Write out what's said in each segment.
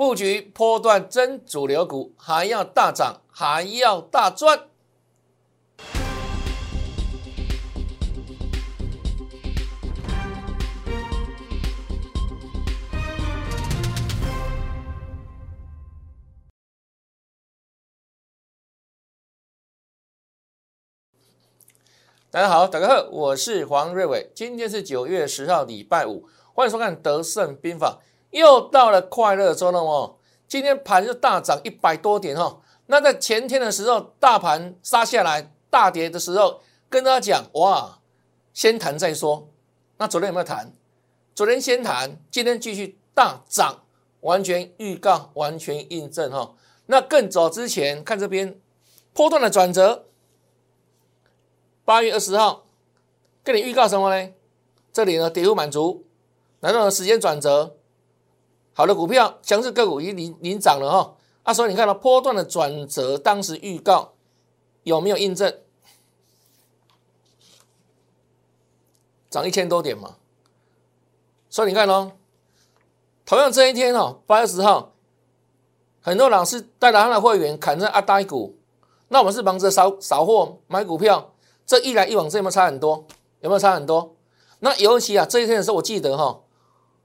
布局波段真主流股，还要大涨，还要大赚。大家好，大家好，我是黄瑞伟。今天是九月十号，礼拜五，欢迎收看《德胜兵法》。又到了快乐周了哦。今天盘就大涨一百多点哈。那在前天的时候，大盘杀下来大跌的时候，跟大家讲哇，先谈再说。那昨天有没有谈？昨天先谈，今天继续大涨，完全预告，完全印证哈。那更早之前看这边波段的转折。八月二十号，跟你预告什么呢？这里呢，跌幅满足，来到了时间转折，好的股票，强势个股已经领领涨了哈。啊，所以你看到波段的转折，当时预告有没有印证？涨一千多点嘛。所以你看哦，同样这一天哦，八月十号，很多老师带着他的会员砍在阿呆股，那我们是忙着扫扫货买股票。这一来一往，这有没有差很多？有没有差很多？那尤其啊，这一天的时候，我记得哈，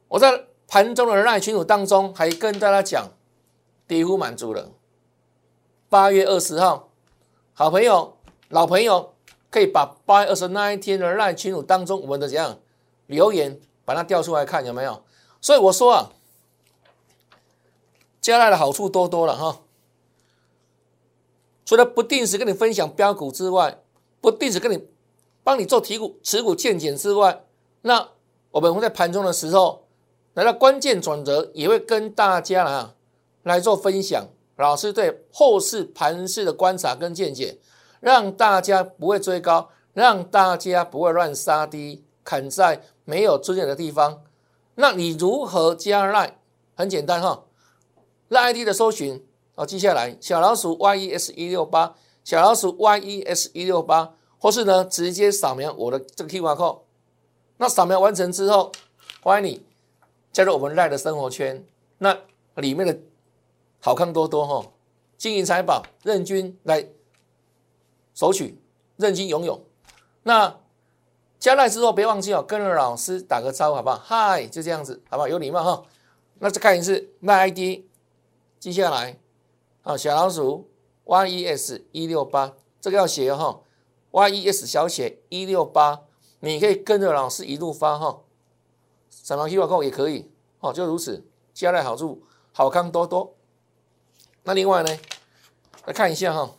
我在盘中的赖群组当中还跟大家讲，跌幅满足了。八月二十号，好朋友、老朋友可以把八月二十那一天的赖群组当中我们的怎样留言，把它调出来看有没有？所以我说啊，加来的好处多多了哈。除了不定时跟你分享标股之外，不定时跟你帮你做提股持股见减之外，那我们会在盘中的时候来到关键转折，也会跟大家啊来做分享。老师对后市盘势的观察跟见解，让大家不会追高，让大家不会乱杀低，砍在没有出现的地方。那你如何加赖？很简单哈，赖 ID 的搜寻哦，记下来，小老鼠 yes 一六八。小老鼠 yes 一六八，或是呢，直接扫描我的这个 QR code。那扫描完成之后，欢迎你加入我们赖的生活圈。那里面的好看多多哈，金银财宝任君来索取，任君拥有。那加赖之后，别忘记哦，跟着老师打个招呼好不好？嗨，就这样子，好不好？有礼貌哈。那再看一次赖 ID，记下来啊，小老鼠。yes 一六八，这个要写哈，yes 小写一六八，你可以跟着老师一路发哈，扫描 QR code 也可以，哦，就如此，加来好处，好康多多。那另外呢，来看一下哈，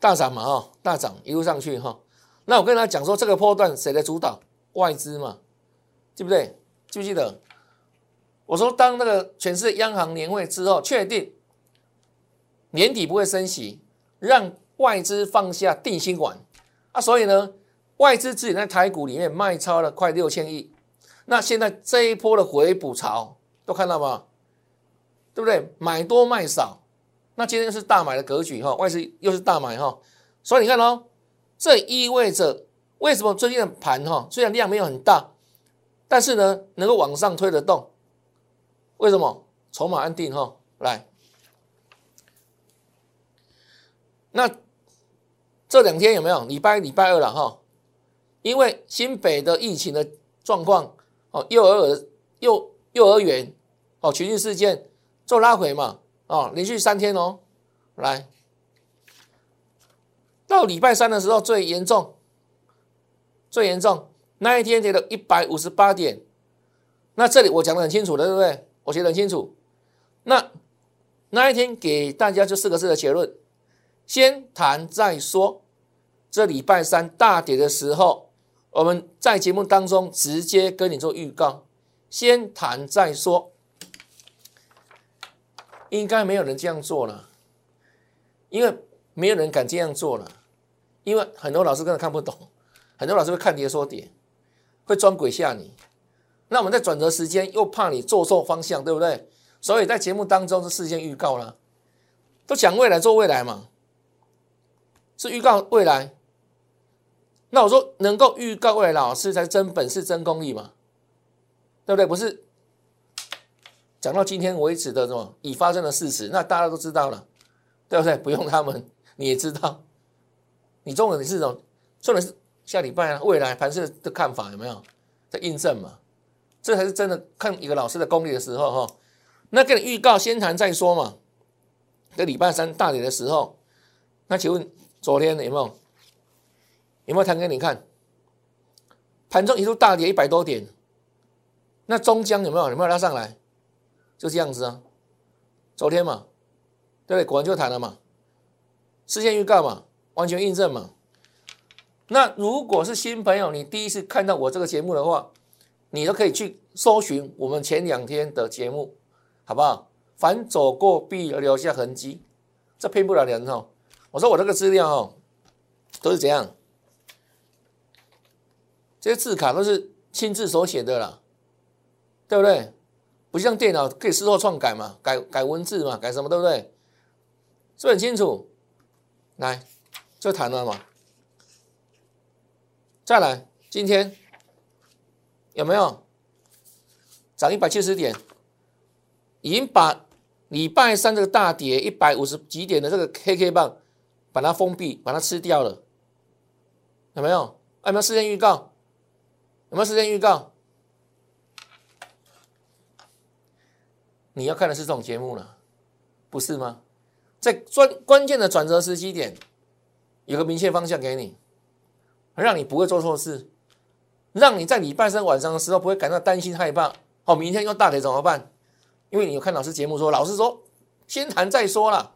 大涨嘛哈，大涨一路上去哈，那我跟他讲说，这个波段谁来主导？外资嘛，记不对？记不记得？我说，当那个全世界央行年会之后，确定年底不会升息，让外资放下定心丸啊，所以呢，外资自己在台股里面卖超了快六千亿。那现在这一波的回补潮，都看到吗？对不对？买多卖少，那今天又是大买的格局哈，外资又是大买哈，所以你看哦，这意味着为什么最近的盘哈，虽然量没有很大，但是呢，能够往上推得动。为什么筹码安定哈？来，那这两天有没有？礼拜礼拜二了哈？因为新北的疫情的状况哦，幼儿幼幼儿园哦，群聚事件做拉回嘛哦，连续三天哦，来。到礼拜三的时候最严重，最严重。那一天跌了一百五十八点，那这里我讲的很清楚的，对不对？我写得很清楚，那那一天给大家就四个字的结论：先谈再说。这礼拜三大跌的时候，我们在节目当中直接跟你做预告，先谈再说。应该没有人这样做了，因为没有人敢这样做了，因为很多老师根本看不懂，很多老师会看跌说跌，会装鬼吓你。那我们在转折时间又怕你做错方向，对不对？所以在节目当中是事先预告了，都讲未来做未来嘛，是预告未来。那我说能够预告未来，老师才是真本事、真功力嘛。对不对？不是讲到今天为止的什么已发生的事实，那大家都知道了，对不对？不用他们你也知道，你重点是这种，重点是下礼拜啊，未来盘市的看法有没有在印证嘛？这才是真的看一个老师的功力的时候哈。那给你预告，先谈再说嘛。在礼拜三大跌的时候，那请问昨天有没有有没有谈给你看？盘中一度大跌一百多点，那中江有没有有没有拉上来？就这样子啊，昨天嘛，对不对？果然就谈了嘛，事先预告嘛，完全印证嘛。那如果是新朋友，你第一次看到我这个节目的话，你都可以去搜寻我们前两天的节目，好不好？凡走过必留下痕迹，这骗不了人哦。我说我这个资料哦，都是怎样？这些字卡都是亲自手写的啦，对不对？不像电脑可以事后篡改嘛，改改文字嘛，改什么，对不对？是不是很清楚？来，就谈了嘛。再来，今天有没有涨一百七十点？已经把礼拜三这个大跌一百五十几点的这个 K K 棒，把它封闭，把它吃掉了，有没有？有没有事先预告？有没有事先预告？你要看的是这种节目了，不是吗？在关关键的转折时机点，有个明确方向给你，让你不会做错事，让你在礼拜三晚上的时候不会感到担心害怕。哦，明天又大跌怎么办？因为你有看老师节目说，老师说先谈再说了，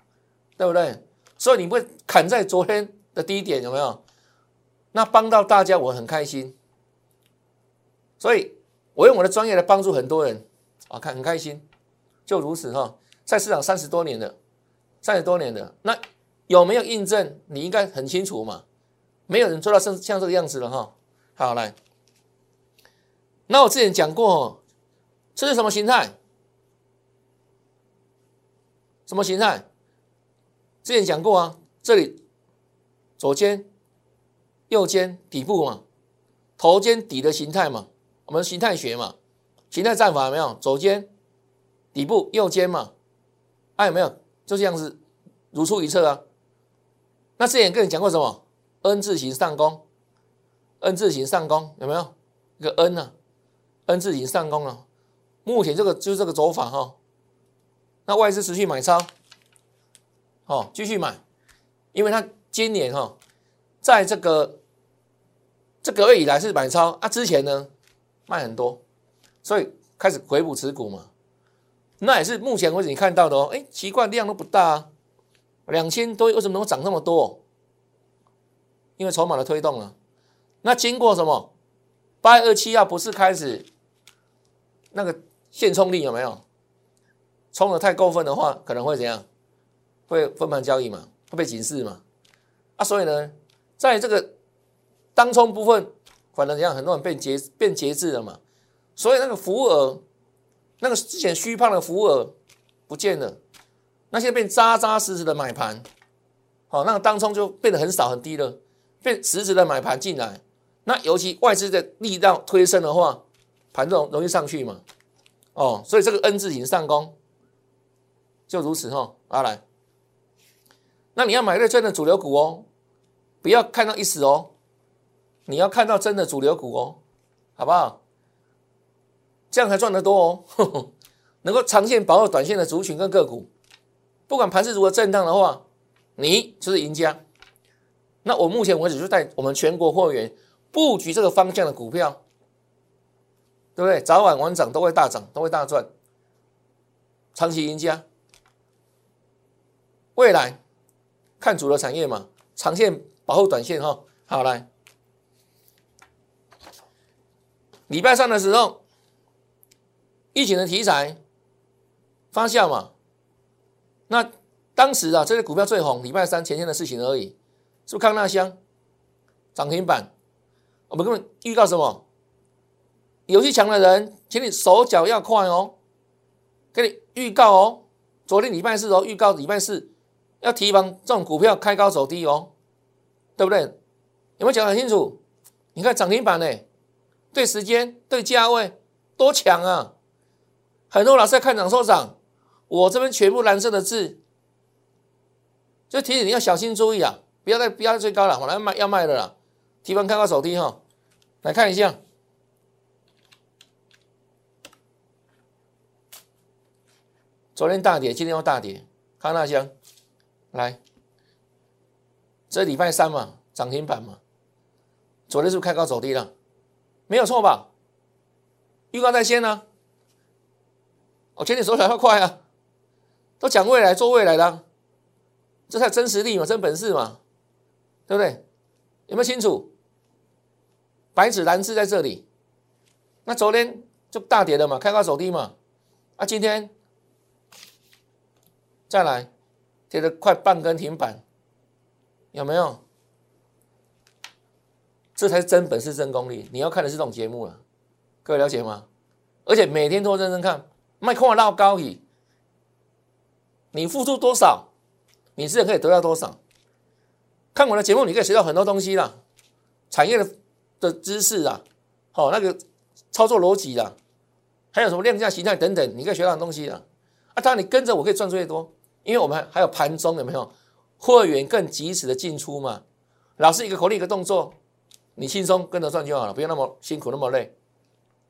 对不对？所以你会砍在昨天的低点，有没有？那帮到大家，我很开心。所以我用我的专业来帮助很多人啊，看很开心，就如此哈。在市场三十多年的，三十多年的，那有没有印证？你应该很清楚嘛。没有人做到像像这个样子了哈。好来，那我之前讲过，这是什么形态？什么形态？之前讲过啊，这里左肩、右肩底部嘛，头肩底的形态嘛，我们形态学嘛，形态战法有没有？左肩底部，右肩嘛，啊有没有？就这样子如出一辙啊。那之前跟你讲过什么？N 字形上攻，N 字形上攻有没有？一个 N 呢？N 字形上攻啊，目前这个就是这个走法哈。那外资持续买超，哦，继续买，因为它今年哈，在这个这个月以来是买超啊，之前呢卖很多，所以开始回补持股嘛。那也是目前为止你看到的哦，哎，奇怪量都不大啊，两千多为什么能够涨那么多？因为筹码的推动啊。那经过什么？八二七要不是开始那个现冲力有没有？冲的太过分的话，可能会怎样？会分盘交易嘛？会被警示嘛？啊，所以呢，在这个当冲部分，反正怎样，很多人变节变节制了嘛。所以那个浮额，那个之前虚胖的浮额不见了，那现在变扎扎实实的买盘，好，那个当冲就变得很少很低了，变实质的买盘进来。那尤其外资的力量推升的话，盘容容易上去嘛。哦，所以这个 N 字形上攻。就如此哈，阿来，那你要买对真的主流股哦，不要看到一时哦，你要看到真的主流股哦，好不好？这样才赚得多哦，能够长线保护短线的族群跟个股，不管盘势如何震荡的话，你就是赢家。那我目前为止就带我们全国货源布局这个方向的股票，对不对？早晚晚涨都会大涨，都会大赚，长期赢家。未来看主流产业嘛，长线保护短线哈。好来，礼拜三的时候，疫情的题材发酵嘛。那当时啊，这些股票最红，礼拜三前天的事情而已。是不是康纳香涨停板？我们根本预告什么？游戏强的人，请你手脚要快哦。给你预告哦，昨天礼拜四哦，预告礼拜四。要提防这种股票开高走低哦，对不对？有没有讲很清楚？你看涨停板呢？对时间、对价位多强啊！很多老师在看涨收涨，我这边全部蓝色的字，就提醒你要小心注意啊，不要再不要最高了，我来卖要卖的啦。提防看到手低哈，来看一下，昨天大跌，今天又大跌，康纳香，来，这礼拜三嘛，涨停板嘛，昨天是不是开高走低了？没有错吧？预告在先呢，我请你手脚要快啊，都讲未来做未来的，这才真实力嘛，真本事嘛，对不对？有没有清楚？白纸蓝字在这里。那昨天就大跌了嘛，开高走低嘛，啊，今天再来跌了快半根停板，有没有？这才是真本事、真功力。你要看的是这种节目了，各位了解吗？而且每天都认真看，卖空拉高以，你付出多少，你自然可以得到多少。看我的节目，你可以学到很多东西啦，产业的的知识啊，好那个操作逻辑啊，还有什么量价形态等等，你可以学到东西啊。啊，当然你跟着我可以赚最多，因为我们还有盘中有没有会员更及时的进出嘛？老师一个口令一个动作。你轻松跟着赚就好了，不用那么辛苦那么累，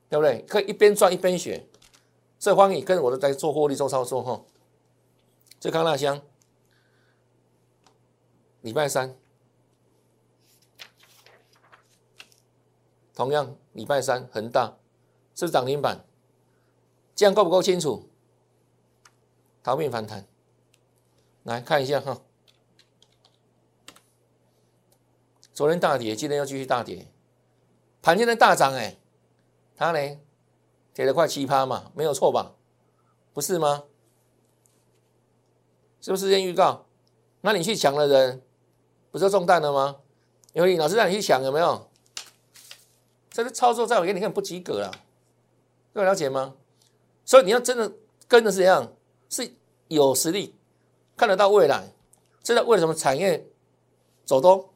对不对？可以一边赚一边学，所以欢迎跟着我的在做获利做操作哈。这康纳香，礼拜三，同样礼拜三恒大是涨停板，这样够不够清楚？逃命反弹，来看一下哈。昨天大跌，今天又继续大跌，盘今天大涨哎，它呢跌了快七趴嘛，没有错吧？不是吗？是不是先预告？那你去抢的人，不就中弹了吗？因为老师让你去抢，有没有？这个操作在我眼里看不及格了，各位了解吗？所以你要真的跟的是怎样？是有实力，看得到未来，知道为什么产业走多。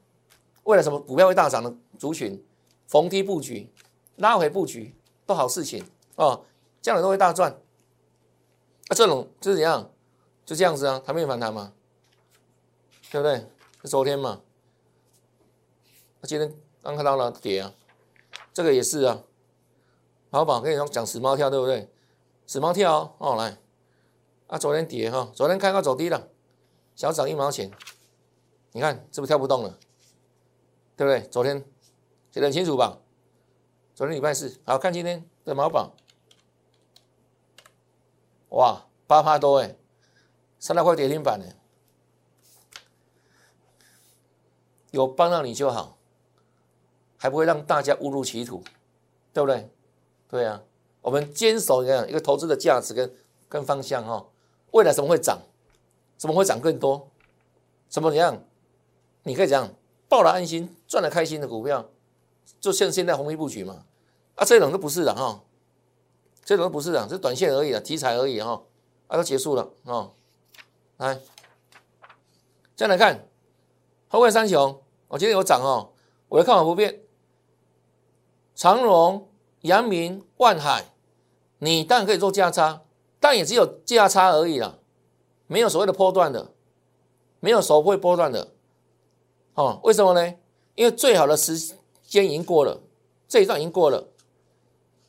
为了什么股票会大涨的族群，逢低布局、拉回布局都好事情哦，这样的都会大赚。啊，这种就是怎样？就这样子啊，它没有反弹嘛，对不对？是昨天嘛，今天刚看到了跌啊，这个也是啊。好宝跟你说讲死猫跳，对不对？死猫跳哦，来啊，昨天跌哈，昨天开高走低了，小涨一毛钱，你看是不是跳不动了？对不对？昨天写得很清楚吧？昨天礼拜四，好看今天的毛宝，哇，八趴多哎，三大块跌停板呢，有帮到你就好，还不会让大家误入歧途，对不对？对啊，我们坚守一个一个投资的价值跟跟方向哈，未来什么会涨，怎么会涨更多？怎么怎样？你可以这样。抱了安心，赚了开心的股票，就像现在红利布局嘛，啊，这种都不是的哈，这种都不是的，是短线而已啊，题材而已哈，啊，都结束了啊，来，再来看后冠三雄，我今天有涨哦，我的看法不变，长荣、阳明、万海，你当然可以做价差，但也只有价差而已啦，没有所谓的波段的，没有所谓波段的。哦，为什么呢？因为最好的时间已经过了，这一段已经过了。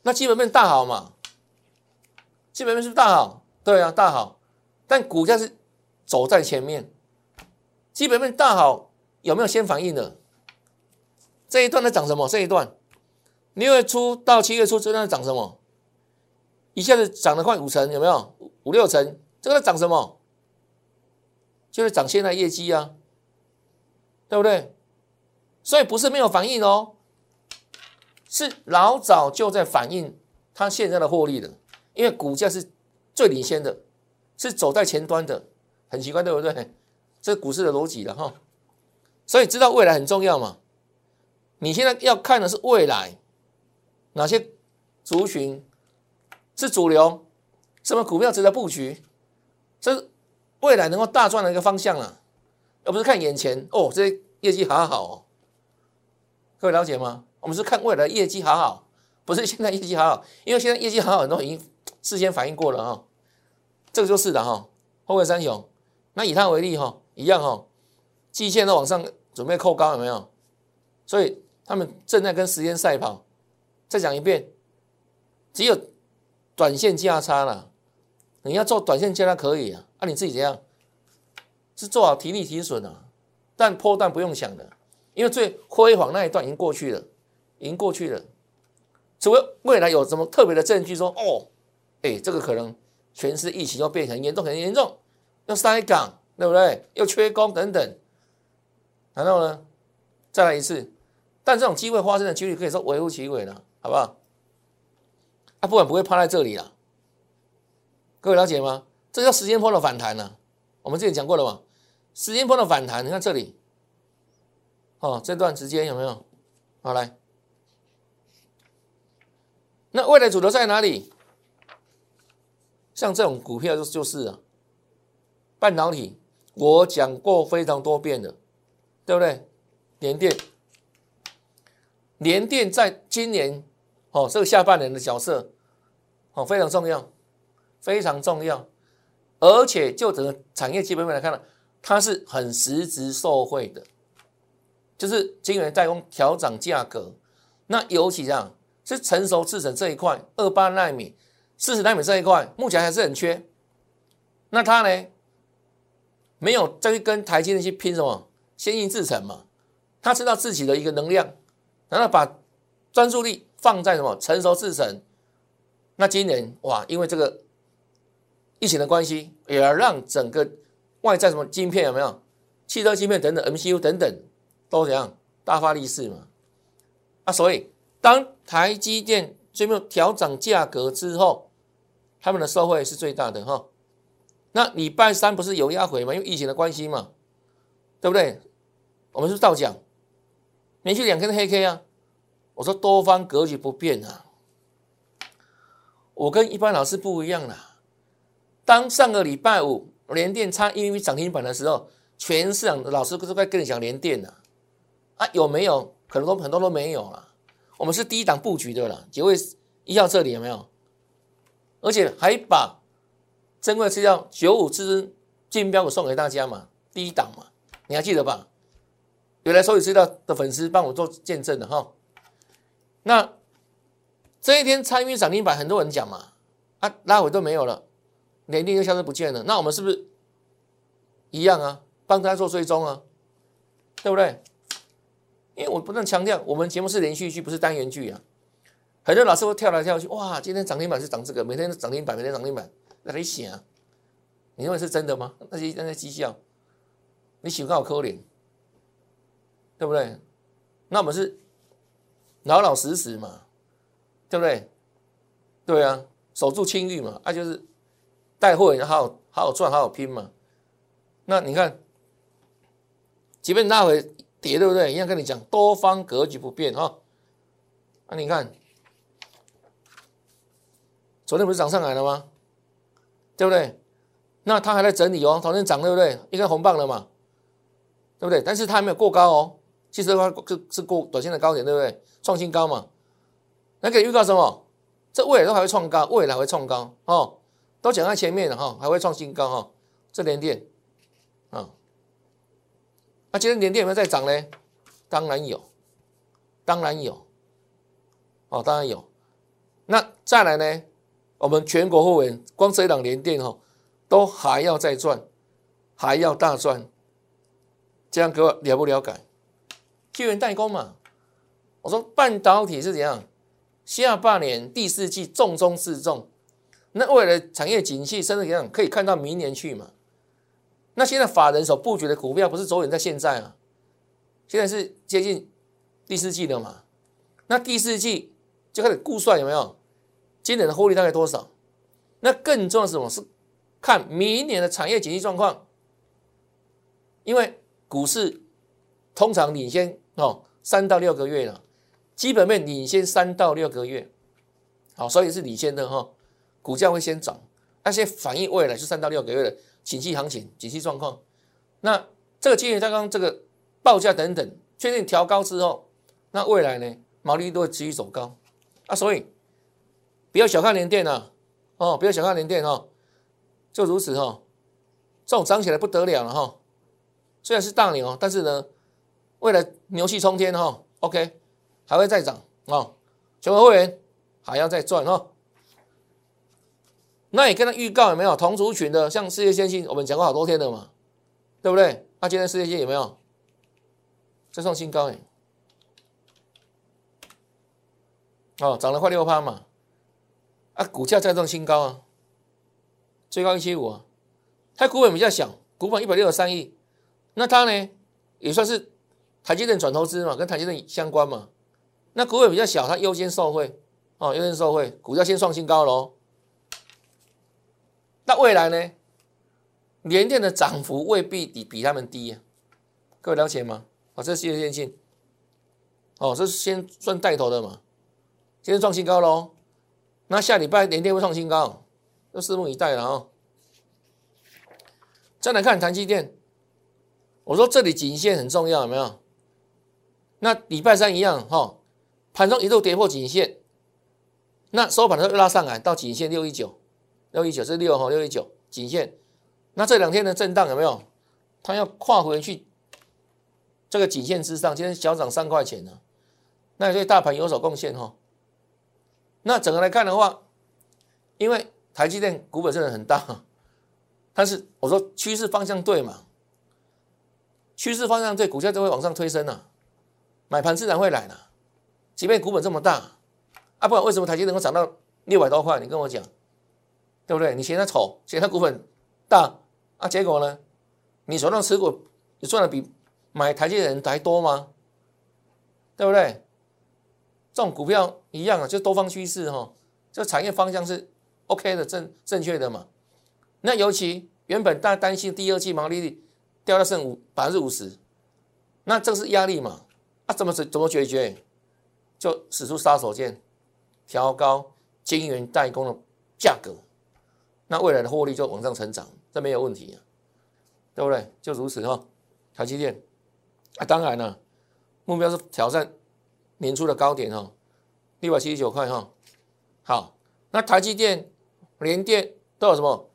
那基本面大好嘛？基本面是不是大好？对啊，大好。但股价是走在前面，基本面大好，有没有先反应的？这一段在涨什么？这一段六月初到七月初这段在涨什么？一下子涨了快五成，有没有？五六成，这个在涨什么？就是涨现在业绩啊。对不对？所以不是没有反应哦，是老早就在反映它现在的获利的，因为股价是最领先的，是走在前端的，很奇怪，对不对？这股市的逻辑了哈。所以知道未来很重要嘛？你现在要看的是未来哪些族群是主流，什么股票值得布局，这是未来能够大赚的一个方向啊。而不是看眼前哦，这业绩好好哦，各位了解吗？我们是看未来业绩好好，不是现在业绩好好，因为现在业绩好好，很多已经事先反应过了哈，这个就是的哈。后卫三雄，那以它为例哈，一样哈，季线都往上准备扣高有没有？所以他们正在跟时间赛跑。再讲一遍，只有短线价差了，你要做短线价差可以啊，啊你自己怎样？是做好提力提损啊，但破段不用想的，因为最辉煌那一段已经过去了，已经过去了。除非未来有什么特别的证据说，哦，哎，这个可能全市疫情要变很严重，很严重，要塞港，对不对？又缺工等等，然后呢，再来一次，但这种机会发生的几率可以说微乎其微了，好不好？啊，不管不会趴在这里了，各位了解吗？这叫时间波的反弹呢。我们之前讲过了嘛，时间波的反弹，你看这里，哦，这段时间有没有？好来。那未来主流在哪里？像这种股票就就是啊，半导体，我讲过非常多遍的，对不对？联电，联电在今年哦这个下半年的角色哦非常重要，非常重要，而且就整个产业基本面来看呢，它是很实质受惠的，就是晶圆代工调涨价格，那尤其这样。是成熟制程这一块，二八纳米、四十纳米这一块，目前还是很缺。那他呢，没有再去跟台积电去拼什么先进制程嘛？他知道自己的一个能量，然后把专注力放在什么成熟制程。那今年哇，因为这个疫情的关系，也要让整个外在什么晶片有没有？汽车晶片等等，MCU 等等都怎样大发利市嘛？啊，所以。当台积电最后调整价格之后，他们的收惠是最大的哈。那礼拜三不是有压回吗？因为疫情的关系嘛，对不对？我们是倒讲，连续两天的黑 K 啊。我说多方格局不变啊。我跟一般老师不一样啦。当上个礼拜五连电差一米涨停板的时候，全市场的老师都在跟你讲连电了啊？有没有？可能都很多都没有了。我们是第一档布局的了，几位一号这里有没有？而且还把珍贵资料九五至尊金标股送给大家嘛，第一档嘛，你还记得吧？有来收取资料的粉丝帮我做见证的哈。那这一天参与涨停板，很多人讲嘛，啊拉回都没有了，年定就消失不见了。那我们是不是一样啊？帮大家做追踪啊，对不对？因为我不断强调，我们节目是连续剧，不是单元剧啊。很多老师会跳来跳去，哇，今天涨停板是涨这个，每天涨停板，每天涨停板，那你想，你认为是真的吗？那些那些绩效，你喜欢我扣脸，对不对？那我们是老老实实嘛，对不对？对啊，守住清誉嘛，那就是带货人好好好赚，好好拼嘛。那你看，即便那回。跌对不对？一样跟你讲，多方格局不变哈。那你看，昨天不是涨上来了吗？对不对？那它还在整理哦，昨天涨对不对？一根红棒了嘛，对不对？但是它还没有过高哦，其实的话是是过短线的高点，对不对？创新高嘛。那给预告什么？这未来都还会创高，未来会创高哦，都讲在前面了哈，还会创新高哈。这连电啊。那今天联电有没有在涨呢？当然有，当然有，哦，当然有。那再来呢？我们全国会员光这一档联电哈，都还要再赚，还要大赚。这样给我了不了解？晶圆代工嘛，我说半导体是怎样？下半年第四季重中之重。那为了产业景气，甚至怎样可以看到明年去嘛？那现在法人所布局的股票不是着眼在现在啊，现在是接近第四季了嘛？那第四季就开始估算有没有今年的获利大概多少？那更重要是什么？是看明年的产业景气状况，因为股市通常领先哦三到六个月了，基本面领先三到六个月，好，所以是领先的哈，股价会先涨，那些反映未来是三到六个月的。景气行情、景气状况，那这个今年刚刚这个报价等等确定调高之后，那未来呢毛利率都会持续走高，啊，所以不要小看联电啊，哦，不要小看联电哦，就如此哦，这种涨起来不得了了哈。虽然是大牛，但是呢，未来牛气冲天哈，OK，还会再涨啊，全国会员还要再赚哦。那也跟他预告有没有同族群的，像世界先进，我们讲过好多天的嘛，对不对？那今天世界先有没有再创新高？哎，哦，涨了快六趴嘛，啊，股价再创新高啊，最高一七五啊，它股本比较小，股本一百六十三亿。那它呢，也算是台积电转投资嘛，跟台积电相关嘛。那股本比较小，它优先受惠哦，优先受惠，股价先创新高喽。那未来呢，联电的涨幅未必比比他们低啊，各位了解吗？哦，这是世界电信，哦，这是先算带头的嘛，今天创新高喽。那下礼拜联电会创新高，就拭目以待了啊。再来看台积电。我说这里颈线很重要，有没有？那礼拜三一样哈，盘中一度跌破颈线，那收盘的时候又拉上来到颈线六一九，六一九是六哈，六一九颈线。那这两天的震荡有没有？它要跨回去这个颈线之上，今天小涨三块钱呢，那也对大盘有所贡献哈。那整个来看的话，因为台积电股本真的很大，但是我说趋势方向对嘛？趋势方向对，股价就会往上推升了，买盘自然会来了。即便股本这么大，啊，不管为什么台积电能够涨到六百多块，你跟我讲，对不对？你嫌它丑，嫌它股本大啊，结果呢，你手上持股你赚的比买台积的人还多吗？对不对？这种股票一样啊，就多方趋势哈，这产业方向是 OK 的，正正确的嘛。那尤其原本大家担心第二季毛利率。掉到剩五百分之五十，那这是压力嘛？啊，怎么怎怎么解决？就使出杀手锏，调高晶圆代工的价格，那未来的获利就往上成长，这没有问题啊，对不对？就如此哈。台积电啊，当然了，目标是挑战年初的高点哈，六百七十九块哈。好，那台积电、联电都有什么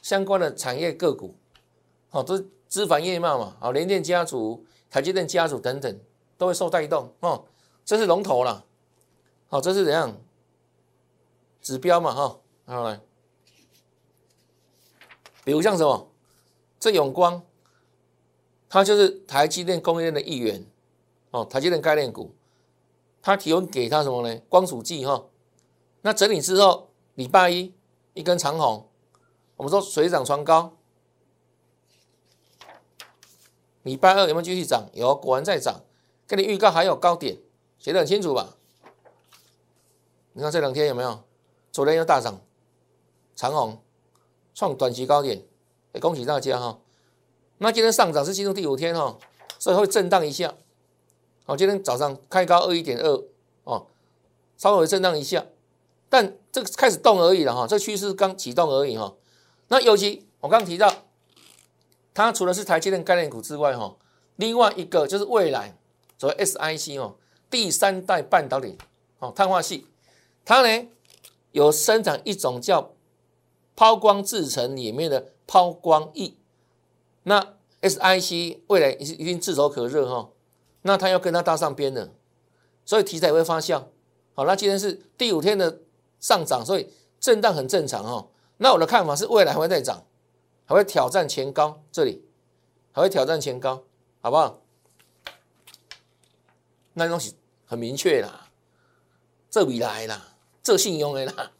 相关的产业个股？好，都是枝繁叶茂嘛。好，联电家族、台积电家族等等都会受带动哦。这是龙头了。好，这是怎样指标嘛？哈，好来，比如像什么，这永光，它就是台积电供应链的一员哦。台积电概念股，它提供给它什么呢？光储剂哈。那整理之后，礼拜一一根长红，我们说水涨船高。礼拜二有没有继续涨？有，果然在涨。跟你预告还有高点，写得很清楚吧？你看这两天有没有？昨天又大涨，长虹创短期高点，也恭喜大家哈。那今天上涨是进入第五天哈，所以会震荡一下。好，今天早上开高二一点二哦，稍微震荡一下，但这个开始动而已了哈，这趋势刚启动而已哈。那尤其我刚提到。它除了是台积电概念股之外，哈，另外一个就是未来所谓 SIC 哦，第三代半导体哦，碳化系，它呢有生产一种叫抛光制成里面的抛光液，那 SIC 未来一一定炙手可热哈，那它要跟它搭上边了，所以题材会发酵。好，那今天是第五天的上涨，所以震荡很正常哈。那我的看法是未来还会再涨。还会挑战前高，这里还会挑战前高，好不好？那东西很明确啦，这未来啦，这信用的啦，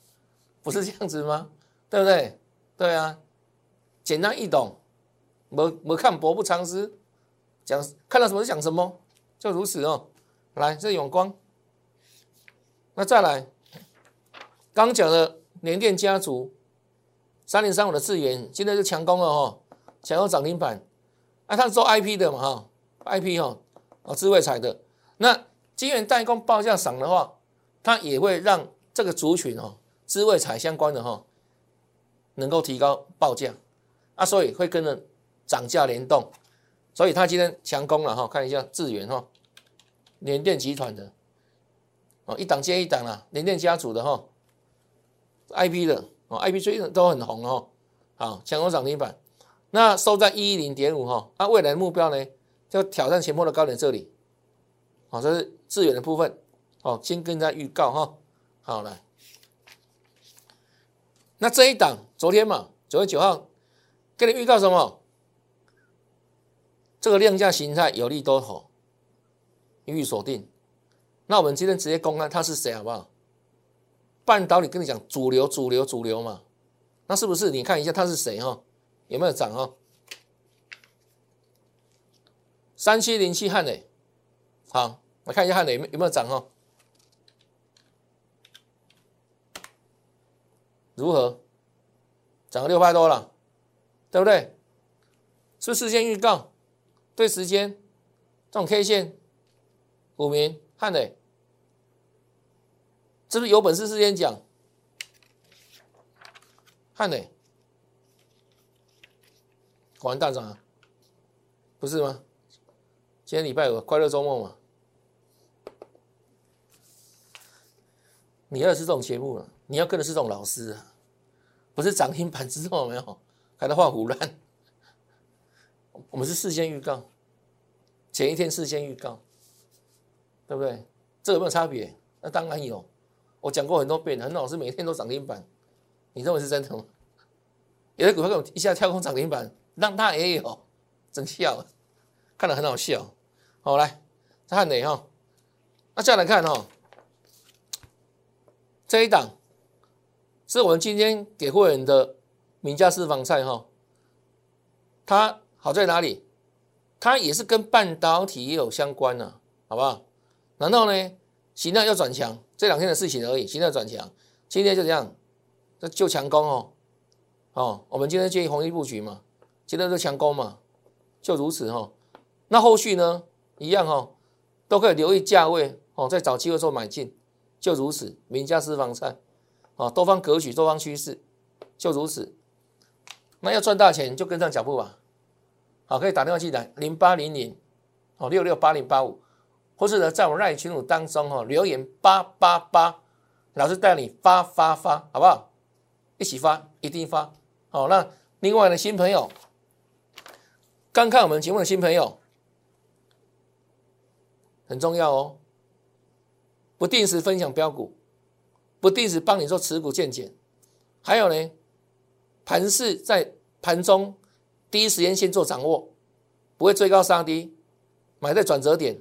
不是这样子吗？对不对？对啊，简单易懂，没没看博不藏私，讲看到什么就讲什么，就如此哦。来，这永光，那再来，刚讲的联电家族。三零三五的智源现在就强攻了哈，强攻涨停板。啊，它是做 IP 的嘛哈，IP 哈，哦，智慧财的。那晶圆代工报价涨的话，它也会让这个族群哦，智慧财相关的哈，能够提高报价。啊，所以会跟着涨价联动。所以它今天强攻了哈，看一下智源哈，联电集团的。哦，一档接一档啦，联电家族的哈，I P 的哦，I P 最近都很红哦，好强攻涨停板，那收在一一零点五哈，那未来的目标呢，就挑战前波的高点这里，好，这是资源的部分，哦，先跟大家预告哈，好来，那这一档昨天嘛，九月九号跟你预告什么？这个量价形态有利多头。予以锁定，那我们今天直接公开它是谁好不好？半导体跟你讲主流主流主流嘛，那是不是？你看一下它是谁哈？有没有涨哈？三七零七汉磊，好，我看一下汉磊有没有涨哈？如何？涨了六块多了，对不对？是事先预告，对时间，这种 K 线。股民汉磊，是不是有本事事先讲？汉磊，果然大涨，不是吗？今天礼拜五，快乐周末嘛。你要是这种节目了，你要跟的是这种老师，不是涨停板之后没有，还在画胡乱。我们是事先预告，前一天事先预告。对不对？这有没有差别？那当然有。我讲过很多遍，很多老师每天都涨停板，你认为是真的吗？有的股票跟我一下跳空涨停板，让他也有，真笑，看得很好笑。好，来再看哪哈？那再来看哈，这一档是我们今天给会员的名家私房菜哈。它好在哪里？它也是跟半导体也有相关呢，好不好？然后呢，形态要转强，这两天的事情而已。形态转强，今天就这样，这就强攻哦，哦，我们今天建议红衣布局嘛，今天就强攻嘛，就如此哈。那后续呢，一样哈，都可以留意价位哦，在找机会做买进，就如此。名家私房菜，啊，多方格局，多方趋势，就如此。那要赚大钱，就跟上脚步吧。好，可以打电话进来，零八零零哦，六六八零八五。或是呢，在我们赖群组当中哈，留言八八八，老师带你发发发，好不好？一起发，一定发。好，那另外的新朋友，刚看我们节目的新朋友，很重要哦。不定时分享标股，不定时帮你做持股见解，还有呢，盘势在盘中第一时间先做掌握，不会追高杀低，买在转折点。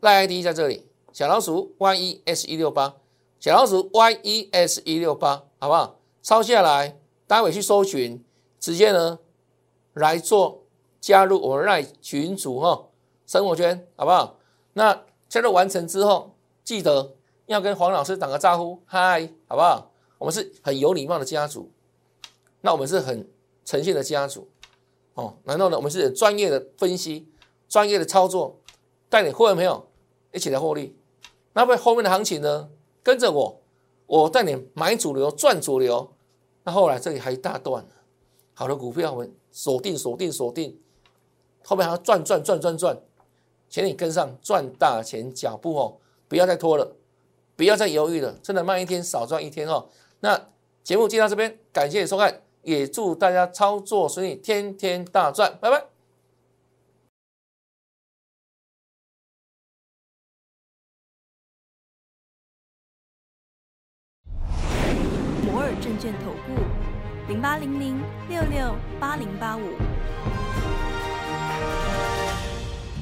赖 ID 在这里，小老鼠 Y E S 一六八，小老鼠 Y E S 一六八，好不好？抄下来，待会去搜寻，直接呢来做加入我们赖群组哈，生活圈，好不好？那加入完成之后，记得要跟黄老师打个招呼，嗨，好不好？我们是很有礼貌的家族，那我们是很诚信的家族，哦，然后呢，我们是专业的分析，专业的操作，带领会员朋友。一起来获利，那么后面的行情呢？跟着我，我带你买主流赚主流。那后来这里还一大段，好的股票我们锁定锁定锁定，后面还要赚赚赚赚赚，请你跟上赚大钱脚步哦！不要再拖了，不要再犹豫了，真的慢一天少赚一天哦。那节目就到这边，感谢收看，也祝大家操作顺利，天天大赚，拜拜。摩尔证券投顾零八零零六六八零八五。